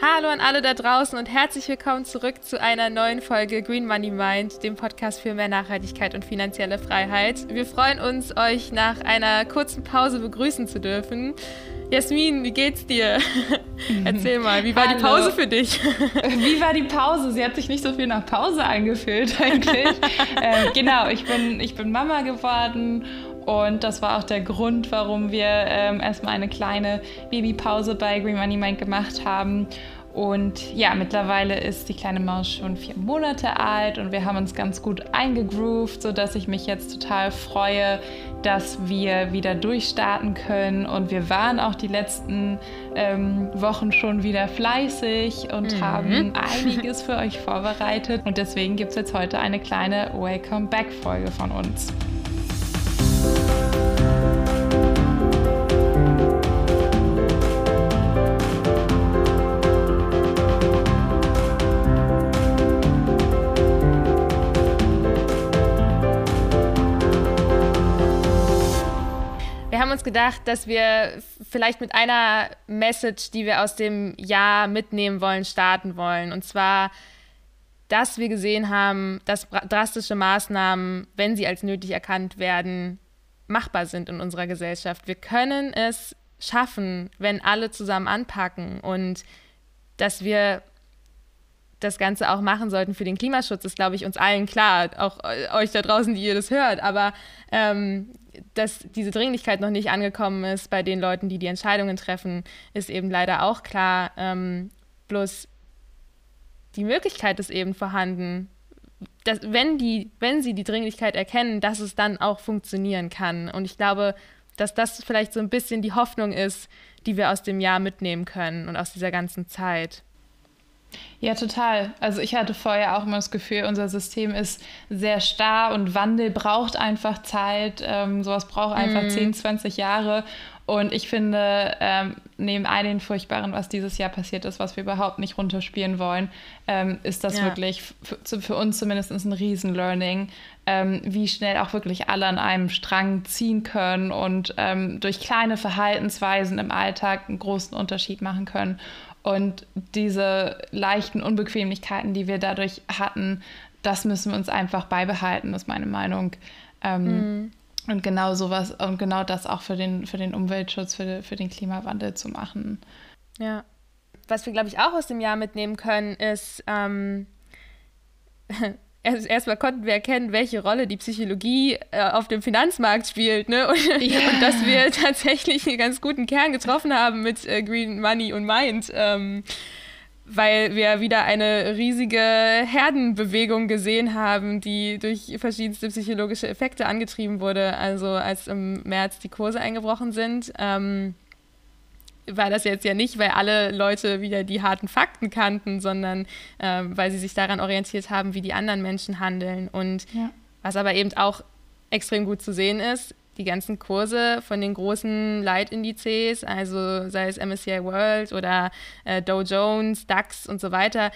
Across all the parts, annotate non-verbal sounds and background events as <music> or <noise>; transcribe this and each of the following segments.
Hallo an alle da draußen und herzlich willkommen zurück zu einer neuen Folge Green Money Mind, dem Podcast für mehr Nachhaltigkeit und finanzielle Freiheit. Wir freuen uns, euch nach einer kurzen Pause begrüßen zu dürfen. Jasmin, wie geht's dir? <laughs> Erzähl mal, wie war Hallo. die Pause für dich? <laughs> wie war die Pause? Sie hat sich nicht so viel nach Pause eingefühlt eigentlich. <laughs> äh, genau, ich bin, ich bin Mama geworden und das war auch der Grund, warum wir ähm, erstmal eine kleine Babypause bei Green Money Mind gemacht haben. Und ja, mittlerweile ist die kleine Maus schon vier Monate alt und wir haben uns ganz gut eingegroovt, sodass ich mich jetzt total freue, dass wir wieder durchstarten können. Und wir waren auch die letzten ähm, Wochen schon wieder fleißig und mhm. haben einiges für euch vorbereitet. Und deswegen gibt es jetzt heute eine kleine Welcome Back-Folge von uns. Wir haben uns gedacht, dass wir vielleicht mit einer Message, die wir aus dem Jahr mitnehmen wollen, starten wollen. Und zwar, dass wir gesehen haben, dass drastische Maßnahmen, wenn sie als nötig erkannt werden, machbar sind in unserer Gesellschaft. Wir können es schaffen, wenn alle zusammen anpacken und dass wir das Ganze auch machen sollten für den Klimaschutz, ist, glaube ich, uns allen klar, auch euch da draußen, die ihr das hört. Aber ähm, dass diese Dringlichkeit noch nicht angekommen ist bei den Leuten, die die Entscheidungen treffen, ist eben leider auch klar. Ähm, bloß die Möglichkeit ist eben vorhanden, dass, wenn, die, wenn sie die Dringlichkeit erkennen, dass es dann auch funktionieren kann. Und ich glaube, dass das vielleicht so ein bisschen die Hoffnung ist, die wir aus dem Jahr mitnehmen können und aus dieser ganzen Zeit. Ja, total. Also ich hatte vorher auch immer das Gefühl, unser System ist sehr starr und Wandel braucht einfach Zeit. Ähm, sowas braucht einfach mm. 10, 20 Jahre. Und ich finde, ähm, neben all den Furchtbaren, was dieses Jahr passiert ist, was wir überhaupt nicht runterspielen wollen, ähm, ist das ja. wirklich für, für, uns zumindest ein Riesen-Learning, ähm, wie schnell auch wirklich alle an einem Strang ziehen können und ähm, durch kleine Verhaltensweisen im Alltag einen großen Unterschied machen können. Und diese leichten Unbequemlichkeiten, die wir dadurch hatten, das müssen wir uns einfach beibehalten, ist meine Meinung. Ähm, mhm. Und genau sowas und genau das auch für den, für den Umweltschutz, für, für den Klimawandel zu machen. Ja. Was wir, glaube ich, auch aus dem Jahr mitnehmen können, ist, ähm, <laughs> erstmal konnten wir erkennen, welche Rolle die Psychologie äh, auf dem Finanzmarkt spielt. Ne? Und, yeah. und, dass wir <laughs> tatsächlich einen ganz guten Kern getroffen haben mit äh, Green Money und Mind. Ähm, weil wir wieder eine riesige Herdenbewegung gesehen haben, die durch verschiedenste psychologische Effekte angetrieben wurde. Also als im März die Kurse eingebrochen sind, ähm, war das jetzt ja nicht, weil alle Leute wieder die harten Fakten kannten, sondern äh, weil sie sich daran orientiert haben, wie die anderen Menschen handeln. Und ja. was aber eben auch extrem gut zu sehen ist, die ganzen Kurse von den großen Leitindizes, also sei es MSCI World oder äh, Dow Jones, DAX und so weiter,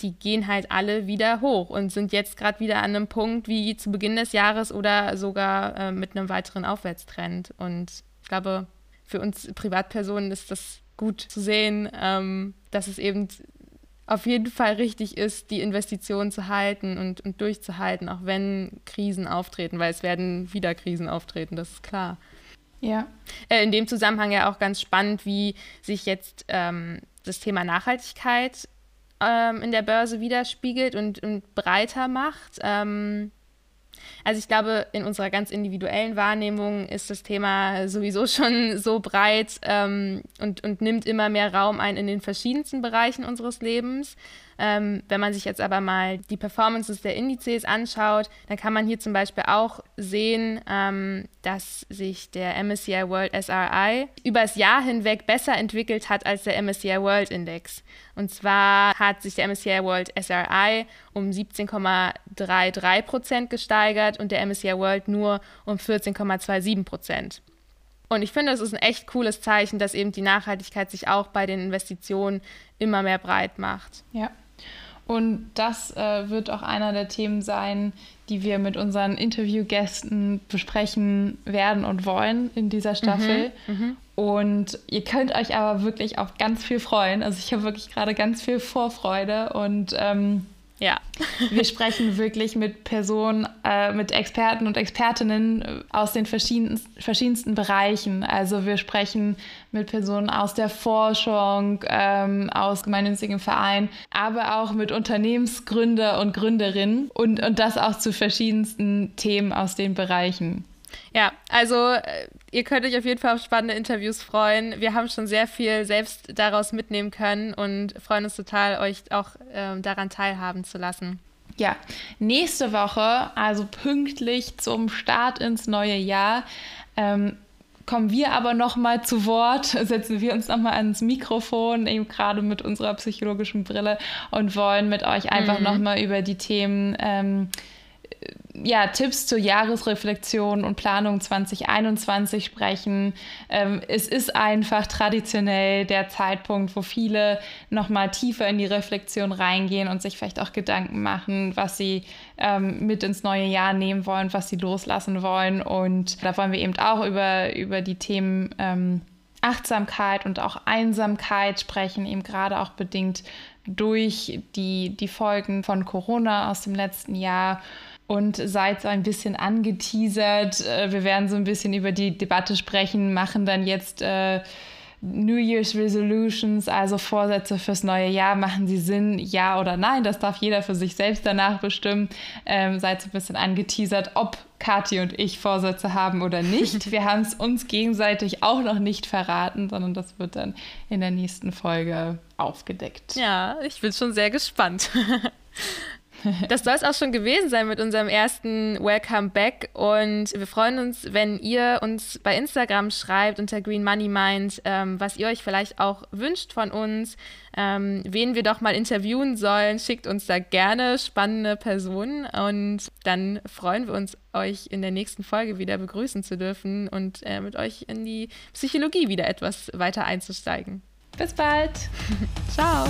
die gehen halt alle wieder hoch und sind jetzt gerade wieder an einem Punkt wie zu Beginn des Jahres oder sogar äh, mit einem weiteren Aufwärtstrend. Und ich glaube, für uns Privatpersonen ist das gut zu sehen, ähm, dass es eben auf jeden Fall richtig ist, die Investitionen zu halten und, und durchzuhalten, auch wenn Krisen auftreten, weil es werden wieder Krisen auftreten, das ist klar. Ja. Äh, in dem Zusammenhang ja auch ganz spannend, wie sich jetzt ähm, das Thema Nachhaltigkeit ähm, in der Börse widerspiegelt und, und breiter macht. Ähm, also ich glaube, in unserer ganz individuellen Wahrnehmung ist das Thema sowieso schon so breit ähm, und, und nimmt immer mehr Raum ein in den verschiedensten Bereichen unseres Lebens. Ähm, wenn man sich jetzt aber mal die Performances der Indizes anschaut, dann kann man hier zum Beispiel auch sehen, ähm, dass sich der MSCI World SRI über das Jahr hinweg besser entwickelt hat als der MSCI World Index. Und zwar hat sich der MSCI World SRI um 17,33 Prozent gesteigert und der MSCI World nur um 14,27 Prozent. Und ich finde, es ist ein echt cooles Zeichen, dass eben die Nachhaltigkeit sich auch bei den Investitionen immer mehr breit macht. Ja, Und das äh, wird auch einer der Themen sein, die wir mit unseren Interviewgästen besprechen werden und wollen in dieser Staffel. Mhm, mhm. und ihr könnt euch aber wirklich auf ganz viel freuen. Also ich habe wirklich gerade ganz viel Vorfreude und ähm, ja. Wir sprechen wirklich mit Personen, äh, mit Experten und Expertinnen äh, aus den verschiedensten, verschiedensten Bereichen. Also wir sprechen mit Personen aus der Forschung, ähm, aus gemeinnützigen Vereinen, aber auch mit Unternehmensgründer und Gründerinnen und, und das auch zu verschiedensten Themen aus den Bereichen. Ja, also äh, ihr könnt euch auf jeden Fall auf spannende Interviews freuen. Wir haben schon sehr viel selbst daraus mitnehmen können und freuen uns total, euch auch ähm, daran teilhaben zu lassen. Ja, nächste Woche, also pünktlich zum Start ins neue Jahr, ähm, kommen wir aber noch mal zu Wort, <laughs> setzen wir uns noch mal ans Mikrofon, eben gerade mit unserer psychologischen Brille und wollen mit euch einfach mhm. noch mal über die Themen ähm, ja, Tipps zur Jahresreflexion und Planung 2021 sprechen. Ähm, es ist einfach traditionell der Zeitpunkt, wo viele nochmal tiefer in die Reflexion reingehen und sich vielleicht auch Gedanken machen, was sie ähm, mit ins neue Jahr nehmen wollen, was sie loslassen wollen. Und da wollen wir eben auch über, über die Themen ähm, Achtsamkeit und auch Einsamkeit sprechen, eben gerade auch bedingt durch die, die Folgen von Corona aus dem letzten Jahr und seid so ein bisschen angeteasert. Äh, wir werden so ein bisschen über die Debatte sprechen, machen dann jetzt äh, New Year's Resolutions, also Vorsätze fürs neue Jahr. Machen sie Sinn, ja oder nein? Das darf jeder für sich selbst danach bestimmen. Ähm, seid so ein bisschen angeteasert, ob Kathi und ich Vorsätze haben oder nicht. <laughs> Wir haben es uns gegenseitig auch noch nicht verraten, sondern das wird dann in der nächsten Folge aufgedeckt. Ja, ich bin schon sehr gespannt. <laughs> <laughs> Das soll es auch schon gewesen sein mit unserem ersten Welcome Back. Und wir freuen uns, wenn ihr uns bei Instagram schreibt unter Green Money Mind, ähm, was ihr euch vielleicht auch wünscht von uns, ähm, wen wir doch mal interviewen sollen. Schickt uns da gerne spannende Personen und dann freuen wir uns, euch in der nächsten Folge wieder begrüßen zu dürfen und äh, mit euch in die Psychologie wieder etwas weiter einzusteigen. Bis bald. <laughs> Ciao.